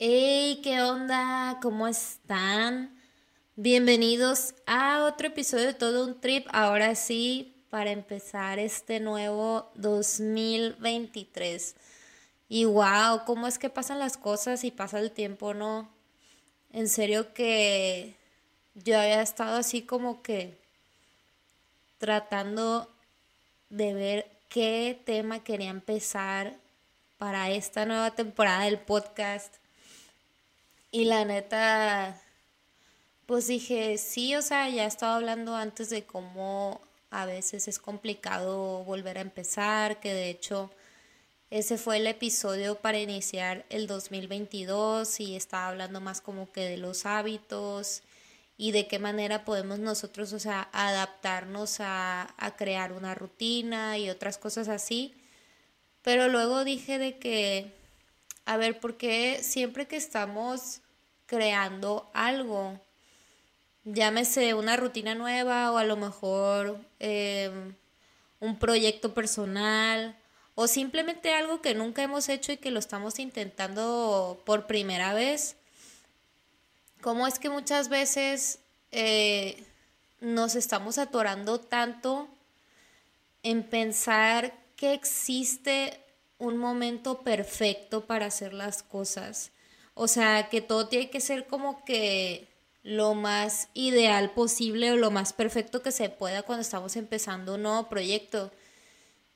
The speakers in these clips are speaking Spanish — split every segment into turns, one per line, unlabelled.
Hey, ¿qué onda? ¿Cómo están? Bienvenidos a otro episodio de Todo un Trip. Ahora sí, para empezar este nuevo 2023. Y wow, ¿cómo es que pasan las cosas y pasa el tiempo, no? En serio que yo había estado así como que tratando de ver qué tema quería empezar para esta nueva temporada del podcast. Y la neta, pues dije, sí, o sea, ya estaba hablando antes de cómo a veces es complicado volver a empezar, que de hecho ese fue el episodio para iniciar el 2022 y estaba hablando más como que de los hábitos y de qué manera podemos nosotros, o sea, adaptarnos a, a crear una rutina y otras cosas así. Pero luego dije de que, a ver, ¿por qué siempre que estamos creando algo, llámese una rutina nueva o a lo mejor em, un proyecto personal o simplemente algo que nunca hemos hecho y que lo estamos intentando por primera vez. ¿Cómo es que muchas veces eh, nos estamos atorando tanto en pensar que existe un momento perfecto para hacer las cosas? O sea, que todo tiene que ser como que lo más ideal posible o lo más perfecto que se pueda cuando estamos empezando un nuevo proyecto.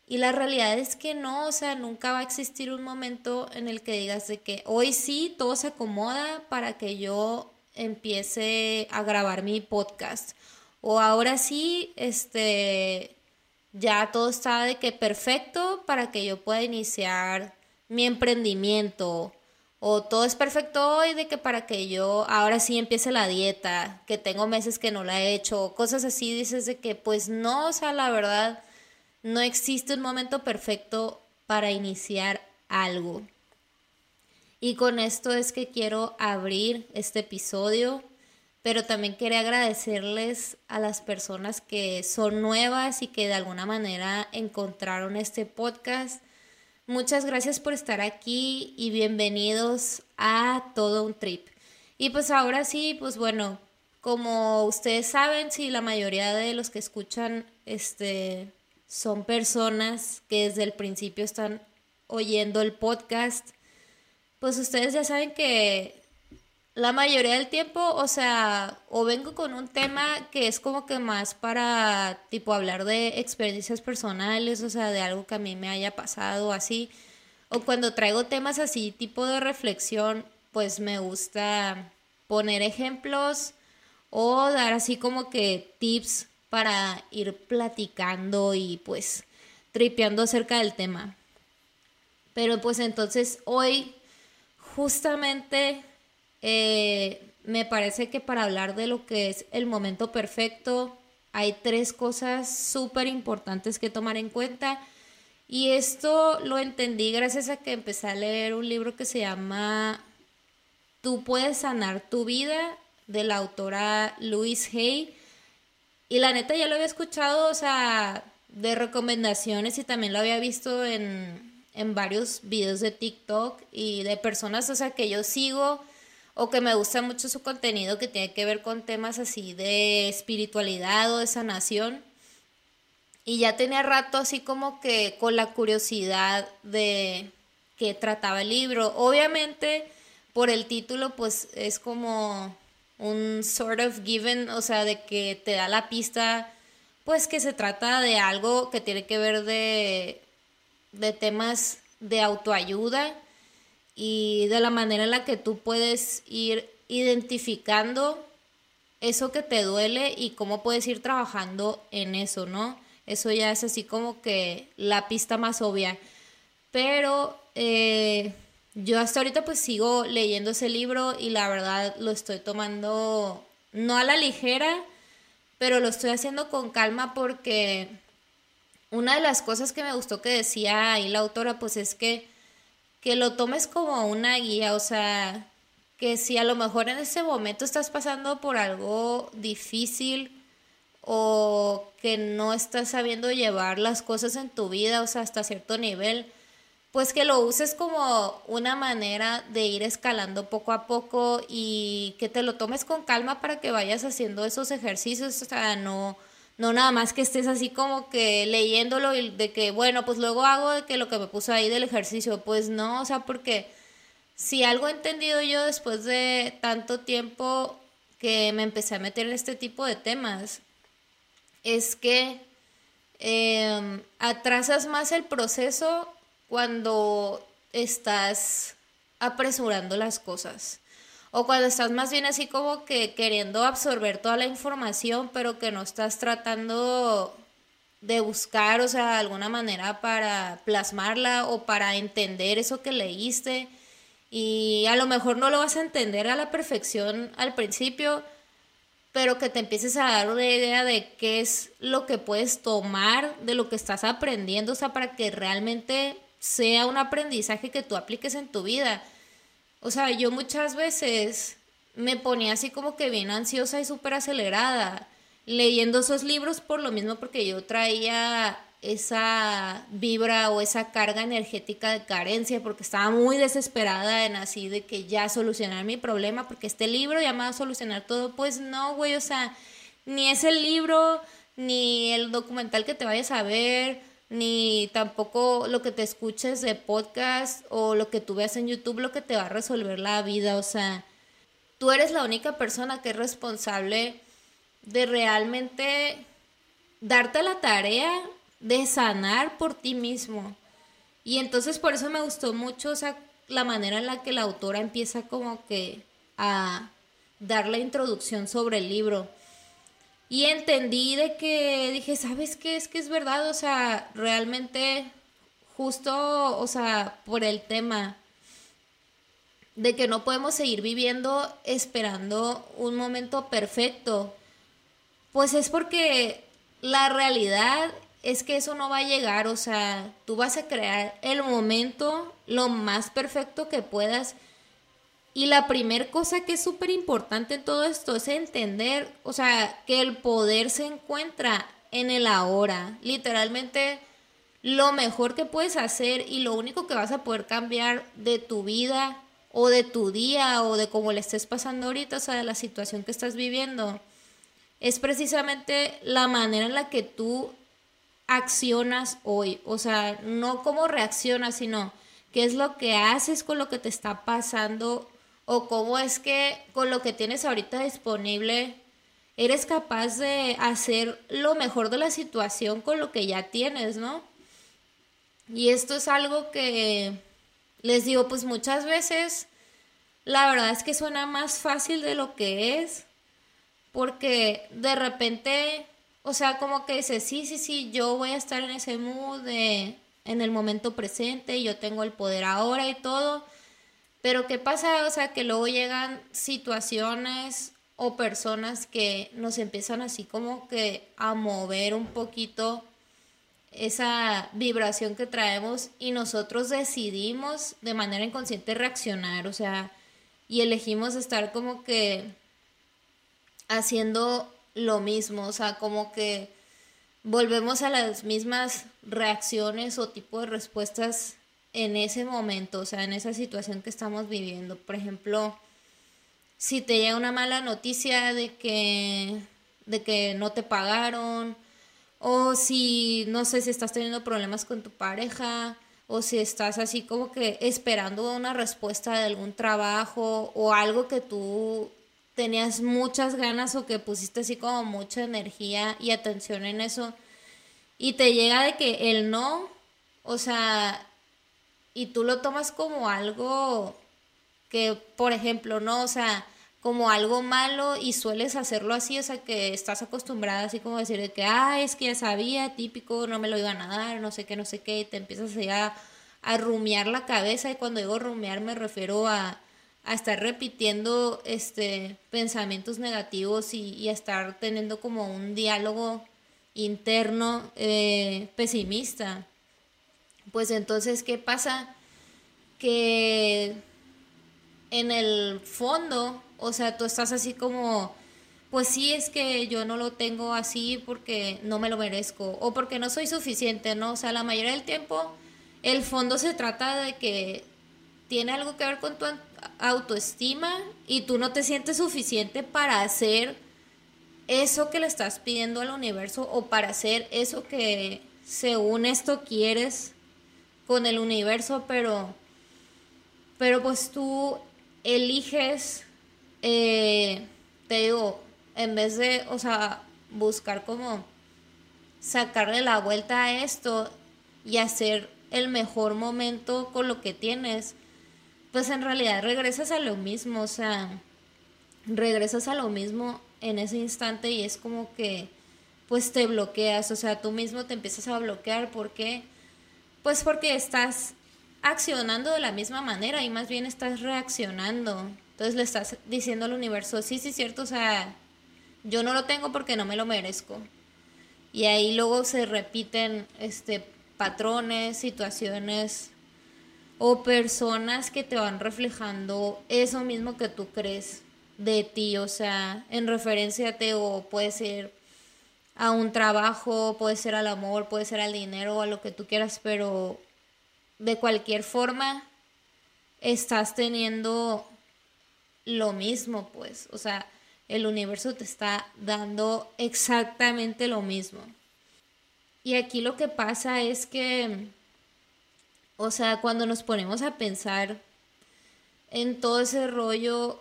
Y la realidad es que no, o sea, nunca va a existir un momento en el que digas de que hoy sí todo se acomoda para que yo empiece a grabar mi podcast. O ahora sí, este, ya todo está de que perfecto para que yo pueda iniciar mi emprendimiento o todo es perfecto hoy de que para que yo ahora sí empiece la dieta, que tengo meses que no la he hecho, cosas así, dices de que pues no, o sea, la verdad, no existe un momento perfecto para iniciar algo. Y con esto es que quiero abrir este episodio, pero también quería agradecerles a las personas que son nuevas y que de alguna manera encontraron este podcast Muchas gracias por estar aquí y bienvenidos a todo un trip. Y pues ahora sí, pues bueno, como ustedes saben, si la mayoría de los que escuchan este son personas que desde el principio están oyendo el podcast, pues ustedes ya saben que la mayoría del tiempo, o sea, o vengo con un tema que es como que más para, tipo, hablar de experiencias personales, o sea, de algo que a mí me haya pasado así, o cuando traigo temas así, tipo de reflexión, pues me gusta poner ejemplos o dar así como que tips para ir platicando y pues tripeando acerca del tema. Pero pues entonces hoy justamente eh, me parece que para hablar de lo que es el momento perfecto, hay tres cosas súper importantes que tomar en cuenta. Y esto lo entendí gracias a que empecé a leer un libro que se llama Tú puedes sanar tu vida de la autora Louise Hay. Y la neta ya lo había escuchado, o sea, de recomendaciones y también lo había visto en, en varios videos de TikTok y de personas, o sea, que yo sigo o que me gusta mucho su contenido que tiene que ver con temas así de espiritualidad o de sanación. Y ya tenía rato así como que con la curiosidad de que trataba el libro. Obviamente por el título pues es como un sort of given, o sea, de que te da la pista pues que se trata de algo que tiene que ver de, de temas de autoayuda y de la manera en la que tú puedes ir identificando eso que te duele y cómo puedes ir trabajando en eso, ¿no? Eso ya es así como que la pista más obvia. Pero eh, yo hasta ahorita pues sigo leyendo ese libro y la verdad lo estoy tomando no a la ligera, pero lo estoy haciendo con calma porque una de las cosas que me gustó que decía ahí la autora pues es que que lo tomes como una guía, o sea, que si a lo mejor en ese momento estás pasando por algo difícil o que no estás sabiendo llevar las cosas en tu vida, o sea, hasta cierto nivel, pues que lo uses como una manera de ir escalando poco a poco y que te lo tomes con calma para que vayas haciendo esos ejercicios, o sea, no, no nada más que estés así como que leyéndolo y de que, bueno, pues luego hago de que lo que me puso ahí del ejercicio, pues no, o sea, porque si algo he entendido yo después de tanto tiempo que me empecé a meter en este tipo de temas, es que em, atrasas más el proceso cuando estás apresurando las cosas. O cuando estás más bien así como que queriendo absorber toda la información, pero que no estás tratando de buscar, o sea, alguna manera para plasmarla o para entender eso que leíste. Y a lo mejor no lo vas a entender a la perfección al principio, pero que te empieces a dar una idea de qué es lo que puedes tomar de lo que estás aprendiendo, o sea, para que realmente sea un aprendizaje que tú apliques en tu vida. O sea, yo muchas veces me ponía así como que bien ansiosa y súper acelerada leyendo esos libros por lo mismo porque yo traía esa vibra o esa carga energética de carencia porque estaba muy desesperada en así de que ya solucionar mi problema porque este libro ya me va a solucionar todo. Pues no güey o sea ni es el libro ni el documental que te vayas a ver ni tampoco lo que te escuches de podcast o lo que tú veas en YouTube lo que te va a resolver la vida. O sea, tú eres la única persona que es responsable de realmente darte la tarea de sanar por ti mismo. Y entonces por eso me gustó mucho la manera en la que la autora empieza como que a dar la introducción sobre el libro. Y entendí de que dije, ¿sabes qué? Es que es verdad, o sea, realmente justo, o sea, por el tema de que no podemos seguir viviendo esperando un momento perfecto, pues es porque la realidad es que eso no va a llegar, o sea, tú vas a crear el momento lo más perfecto que puedas y la primera cosa que es súper importante en todo esto es entender, o sea, que el poder se encuentra en el ahora. Literalmente lo mejor que puedes hacer y lo único que vas a poder cambiar de tu vida o de tu día o de cómo le estés pasando ahorita, o sea, de la situación que estás viviendo, es precisamente la manera en la que tú accionas hoy. O sea, no cómo reaccionas, sino qué es lo que haces con lo que te está pasando o cómo es que con lo que tienes ahorita disponible eres capaz de hacer lo mejor de la situación con lo que ya tienes, ¿no? Y esto es algo que les digo, pues muchas veces la verdad es que suena más fácil de lo que es, porque de repente, o sea, como que dices, sí, sí, sí, yo voy a estar en ese mood de, en el momento presente, yo tengo el poder ahora y todo, pero ¿qué pasa? O sea, que luego llegan situaciones o personas que nos empiezan así como que a mover un poquito esa vibración que traemos y nosotros decidimos de manera inconsciente reaccionar, o sea, y elegimos estar como que haciendo lo mismo, o sea, como que volvemos a las mismas reacciones o tipo de respuestas en ese momento, o sea, en esa situación que estamos viviendo. Por ejemplo, si te llega una mala noticia de que, de que no te pagaron, o si, no sé, si estás teniendo problemas con tu pareja, o si estás así como que esperando una respuesta de algún trabajo o algo que tú tenías muchas ganas o que pusiste así como mucha energía y atención en eso y te llega de que el no, o sea, y tú lo tomas como algo que, por ejemplo, no, o sea, como algo malo y sueles hacerlo así, o sea, que estás acostumbrada así como decir de que, ah, es que ya sabía, típico, no me lo iban a dar, no sé qué, no sé qué, y te empiezas a, a rumiar la cabeza y cuando digo rumiar me refiero a, a estar repitiendo este pensamientos negativos y, a estar teniendo como un diálogo interno eh, pesimista pues entonces, ¿qué pasa? Que en el fondo, o sea, tú estás así como, pues sí, es que yo no lo tengo así porque no me lo merezco o porque no soy suficiente, ¿no? O sea, la mayoría del tiempo el fondo se trata de que tiene algo que ver con tu autoestima y tú no te sientes suficiente para hacer eso que le estás pidiendo al universo o para hacer eso que según esto quieres con el universo, pero, pero pues tú eliges, eh, te digo, en vez de, o sea, buscar como sacarle la vuelta a esto y hacer el mejor momento con lo que tienes, pues en realidad regresas a lo mismo, o sea, regresas a lo mismo en ese instante y es como que pues te bloqueas, o sea, tú mismo te empiezas a bloquear, ¿por qué? Pues porque estás accionando de la misma manera y más bien estás reaccionando. Entonces le estás diciendo al universo, sí, sí, cierto, o sea, yo no lo tengo porque no me lo merezco. Y ahí luego se repiten este patrones, situaciones o personas que te van reflejando eso mismo que tú crees de ti, o sea, en referencia a ti o puede ser a un trabajo, puede ser al amor, puede ser al dinero o a lo que tú quieras, pero de cualquier forma estás teniendo lo mismo, pues, o sea, el universo te está dando exactamente lo mismo. Y aquí lo que pasa es que, o sea, cuando nos ponemos a pensar en todo ese rollo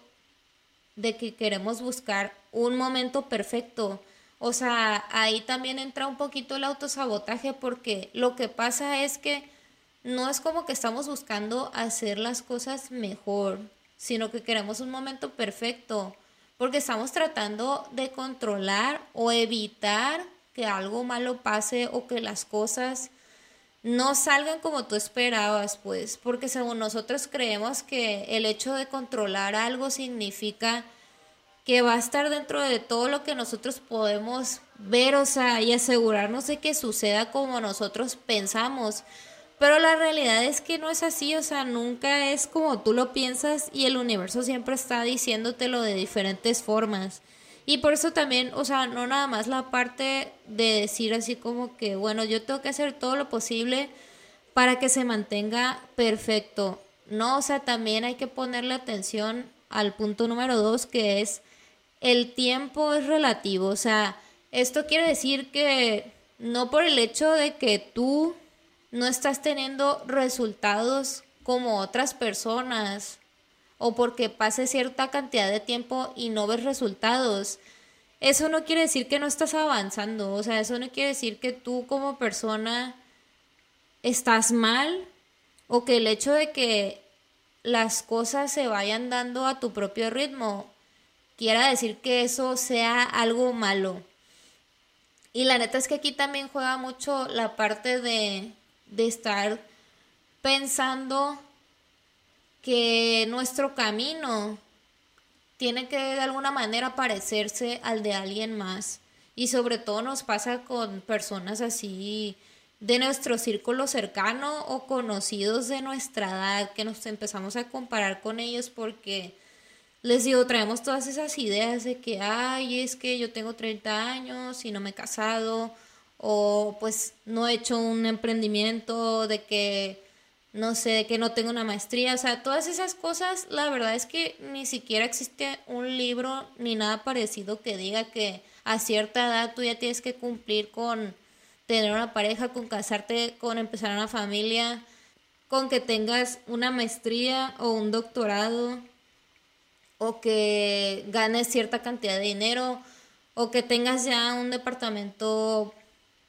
de que queremos buscar un momento perfecto, o sea, ahí también entra un poquito el autosabotaje porque lo que pasa es que no es como que estamos buscando hacer las cosas mejor, sino que queremos un momento perfecto porque estamos tratando de controlar o evitar que algo malo pase o que las cosas no salgan como tú esperabas, pues, porque según nosotros creemos que el hecho de controlar algo significa que va a estar dentro de todo lo que nosotros podemos ver, o sea, y asegurarnos de que suceda como nosotros pensamos. Pero la realidad es que no es así, o sea, nunca es como tú lo piensas y el universo siempre está diciéndotelo de diferentes formas. Y por eso también, o sea, no nada más la parte de decir así como que, bueno, yo tengo que hacer todo lo posible para que se mantenga perfecto. No, o sea, también hay que ponerle atención al punto número dos, que es el tiempo es relativo. O sea, esto quiere decir que no por el hecho de que tú no estás teniendo resultados como otras personas o porque pase cierta cantidad de tiempo y no ves resultados, eso no quiere decir que no estás avanzando, o sea, eso no quiere decir que tú como persona estás mal o que el hecho de que las cosas se vayan dando a tu propio ritmo quiera decir que eso sea algo malo. Y la neta es que aquí también juega mucho la parte de de estar pensando que nuestro camino tiene que de alguna manera parecerse al de alguien más. Y sobre todo nos pasa con personas así de nuestro círculo cercano o conocidos de nuestra edad, que nos empezamos a comparar con ellos porque les digo, traemos todas esas ideas de que, ay, es que yo tengo 30 años y no me he casado, o pues no he hecho un emprendimiento, de que no sé, que no tengo una maestría, o sea, todas esas cosas, la verdad es que ni siquiera existe un libro ni nada parecido que diga que a cierta edad tú ya tienes que cumplir con tener una pareja, con casarte, con empezar una familia, con que tengas una maestría o un doctorado, o que ganes cierta cantidad de dinero, o que tengas ya un departamento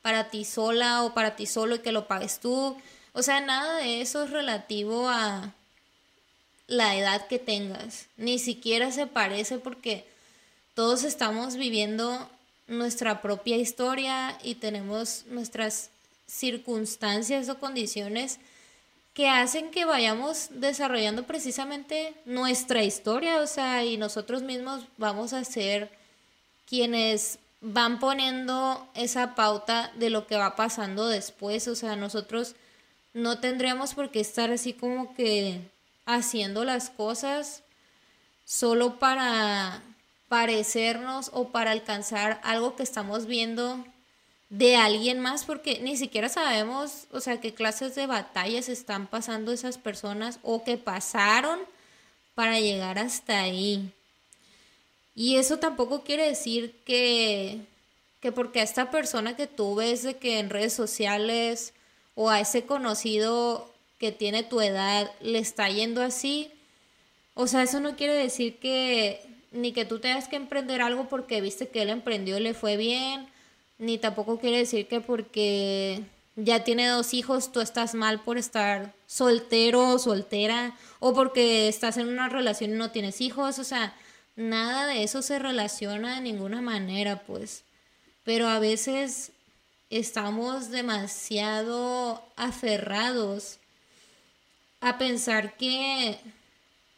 para ti sola o para ti solo y que lo pagues tú. O sea, nada de eso es relativo a la edad que tengas. Ni siquiera se parece porque todos estamos viviendo nuestra propia historia y tenemos nuestras circunstancias o condiciones que hacen que vayamos desarrollando precisamente nuestra historia, o sea, y nosotros mismos vamos a ser quienes van poniendo esa pauta de lo que va pasando después, o sea, nosotros no tendríamos por qué estar así como que haciendo las cosas solo para parecernos o para alcanzar algo que estamos viendo de alguien más porque ni siquiera sabemos, o sea, qué clases de batallas están pasando esas personas o que pasaron para llegar hasta ahí. Y eso tampoco quiere decir que, que porque a esta persona que tú ves de que en redes sociales o a ese conocido que tiene tu edad le está yendo así, o sea, eso no quiere decir que ni que tú tengas que emprender algo porque viste que él emprendió y le fue bien, ni tampoco quiere decir que porque ya tiene dos hijos tú estás mal por estar soltero o soltera o porque estás en una relación y no tienes hijos, o sea, nada de eso se relaciona de ninguna manera, pues. Pero a veces estamos demasiado aferrados a pensar que,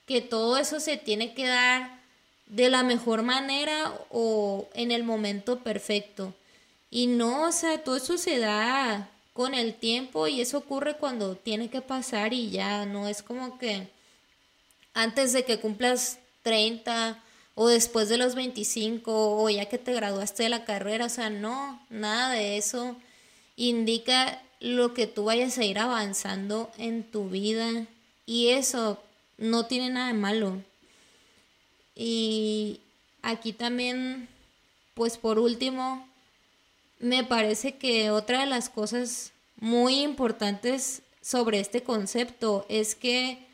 que todo eso se tiene que dar de la mejor manera o en el momento perfecto. Y no, o sea, todo eso se da con el tiempo y eso ocurre cuando tiene que pasar y ya, no es como que antes de que cumplas 30 o después de los 25 o ya que te graduaste de la carrera, o sea, no, nada de eso indica lo que tú vayas a ir avanzando en tu vida y eso no tiene nada de malo. Y aquí también, pues por último, me parece que otra de las cosas muy importantes sobre este concepto es que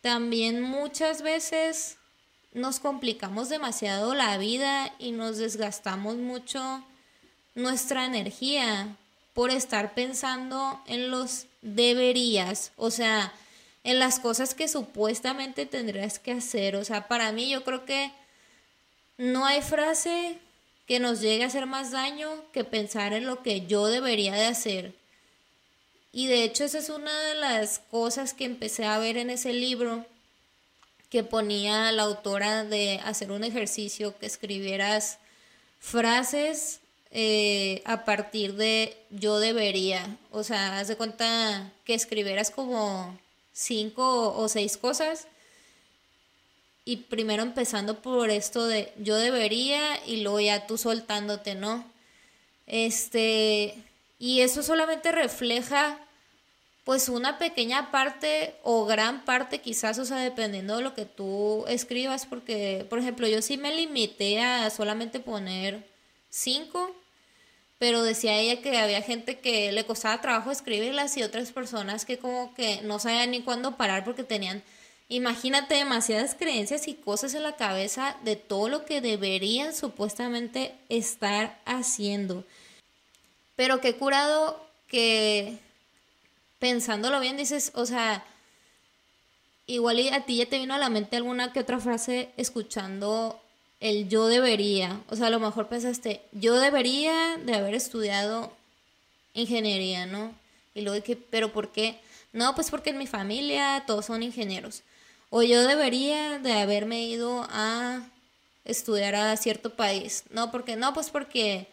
también muchas veces nos complicamos demasiado la vida y nos desgastamos mucho nuestra energía por estar pensando en los deberías, o sea, en las cosas que supuestamente tendrías que hacer. O sea, para mí yo creo que no hay frase que nos llegue a hacer más daño que pensar en lo que yo debería de hacer. Y de hecho esa es una de las cosas que empecé a ver en ese libro que ponía la autora de hacer un ejercicio que escribieras frases eh, a partir de yo debería. O sea, haz de cuenta que escribieras como cinco o seis cosas. Y primero empezando por esto de yo debería y luego ya tú soltándote, ¿no? Este, y eso solamente refleja pues una pequeña parte o gran parte quizás, o sea, dependiendo de lo que tú escribas, porque, por ejemplo, yo sí me limité a solamente poner cinco, pero decía ella que había gente que le costaba trabajo escribirlas y otras personas que como que no sabían ni cuándo parar porque tenían, imagínate, demasiadas creencias y cosas en la cabeza de todo lo que deberían supuestamente estar haciendo. Pero qué curado que pensándolo bien, dices, o sea, igual a ti ya te vino a la mente alguna que otra frase escuchando el yo debería. O sea, a lo mejor pensaste, yo debería de haber estudiado ingeniería, ¿no? Y luego que, pero ¿por qué? No, pues porque en mi familia todos son ingenieros. O yo debería de haberme ido a estudiar a cierto país. No, porque no, pues porque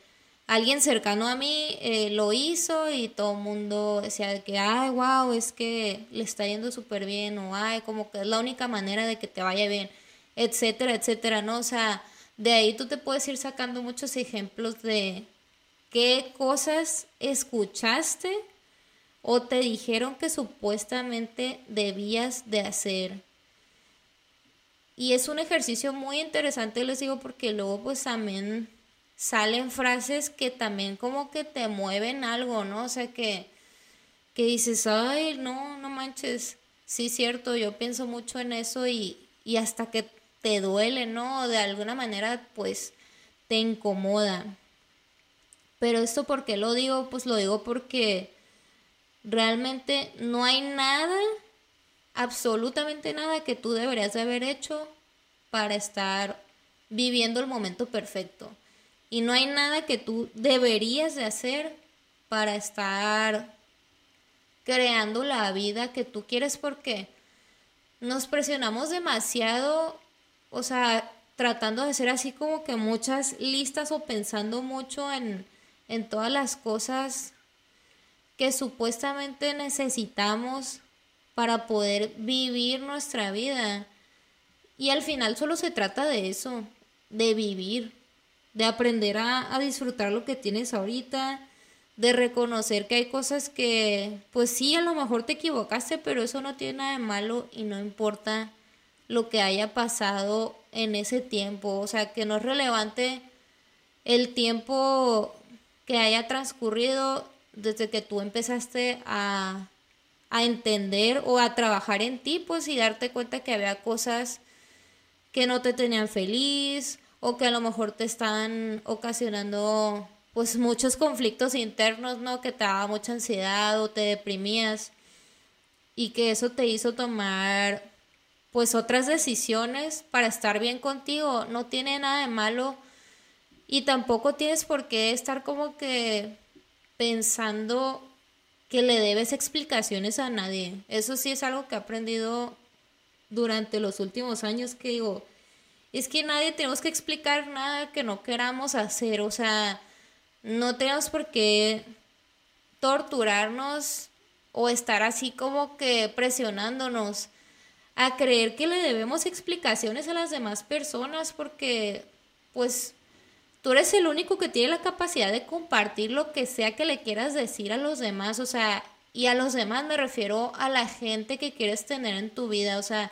alguien cercano a mí eh, lo hizo y todo el mundo decía que, ay, wow, es que le está yendo súper bien o, ay, como que es la única manera de que te vaya bien, etcétera, etcétera, ¿no? O sea, de ahí tú te puedes ir sacando muchos ejemplos de qué cosas escuchaste o te dijeron que supuestamente debías de hacer. Y es un ejercicio muy interesante, les digo, porque luego pues también salen frases que también como que te mueven algo, ¿no? O sea, que, que dices, ay, no, no manches, sí, cierto, yo pienso mucho en eso y, y hasta que te duele, ¿no? De alguna manera, pues, te incomoda. Pero esto, ¿por qué lo digo? Pues lo digo porque realmente no hay nada, absolutamente nada que tú deberías de haber hecho para estar viviendo el momento perfecto. Y no hay nada que tú deberías de hacer para estar creando la vida que tú quieres porque nos presionamos demasiado, o sea, tratando de hacer así como que muchas listas o pensando mucho en, en todas las cosas que supuestamente necesitamos para poder vivir nuestra vida. Y al final solo se trata de eso, de vivir de aprender a, disfrutar lo que tienes ahorita, de reconocer que hay cosas que, pues sí, a lo mejor te equivocaste, pero eso no tiene nada de malo y no importa lo que haya pasado en ese tiempo, o sea, que no es relevante el tiempo que haya transcurrido desde que tú empezaste a, a entender o a trabajar en ti, pues y darte cuenta que había cosas que no te tenían feliz o que a lo mejor te estaban ocasionando pues muchos conflictos internos, ¿no? Que te daba mucha ansiedad o te deprimías y que eso te hizo tomar pues otras decisiones para estar bien contigo. No tiene nada de malo y tampoco tienes por qué estar como que pensando que le debes explicaciones a nadie. Eso sí es algo que he aprendido durante los últimos años que digo, es que nadie tenemos que explicar nada que no queramos hacer, o sea, no tenemos por qué torturarnos o estar así como que presionándonos a creer que le debemos explicaciones a las demás personas porque pues tú eres el único que tiene la capacidad de compartir lo que sea que le quieras decir a los demás, o sea, y a los demás me refiero a la gente que quieres tener en tu vida, o sea,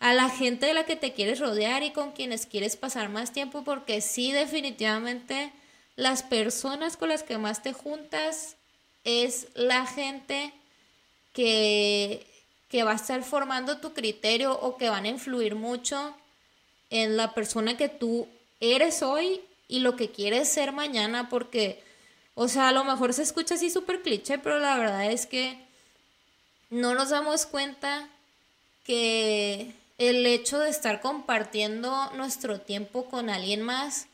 a la gente de la que te quieres rodear y con quienes quieres pasar más tiempo, porque sí, definitivamente las personas con las que más te juntas es la gente que, que va a estar formando tu criterio o que van a influir mucho en la persona que tú eres hoy y lo que quieres ser mañana, porque, o sea, a lo mejor se escucha así súper cliché, pero la verdad es que no nos damos cuenta que el hecho de estar compartiendo nuestro tiempo con alguien más,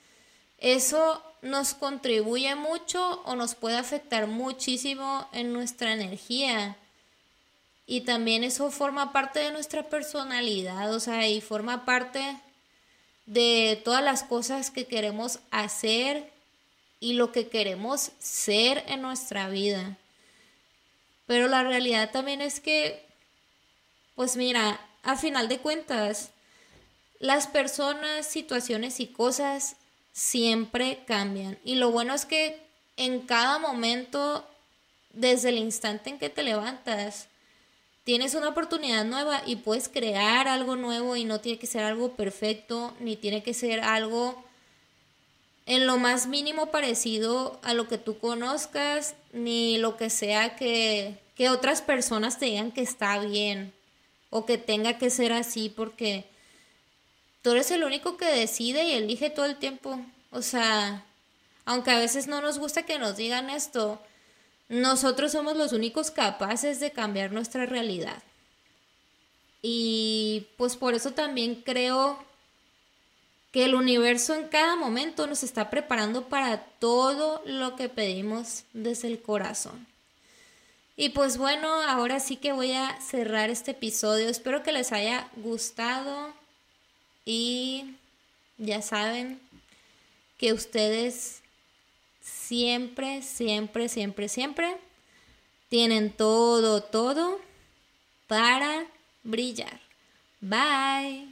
eso nos contribuye mucho o nos puede afectar muchísimo en nuestra energía. Y también eso forma parte de nuestra personalidad, o sea, y forma parte de todas las cosas que queremos hacer y lo que queremos ser en nuestra vida. Pero la realidad también es que, pues mira, a final de cuentas, las personas, situaciones y cosas siempre cambian. Y lo bueno es que en cada momento, desde el instante en que te levantas, tienes una oportunidad nueva y puedes crear algo nuevo y no tiene que ser algo perfecto, ni tiene que ser algo en lo más mínimo parecido a lo que tú conozcas, ni lo que sea que, que otras personas te digan que está bien o que tenga que ser así porque tú eres el único que decide y elige todo el tiempo. O sea, aunque a veces no nos gusta que nos digan esto, nosotros somos los únicos capaces de cambiar nuestra realidad. Y pues por eso también creo que el universo en cada momento nos está preparando para todo lo que pedimos desde el corazón. Y pues bueno, ahora sí que voy a cerrar este episodio. Espero que les haya gustado. Y ya saben que ustedes siempre, siempre, siempre, siempre tienen todo, todo para brillar. Bye.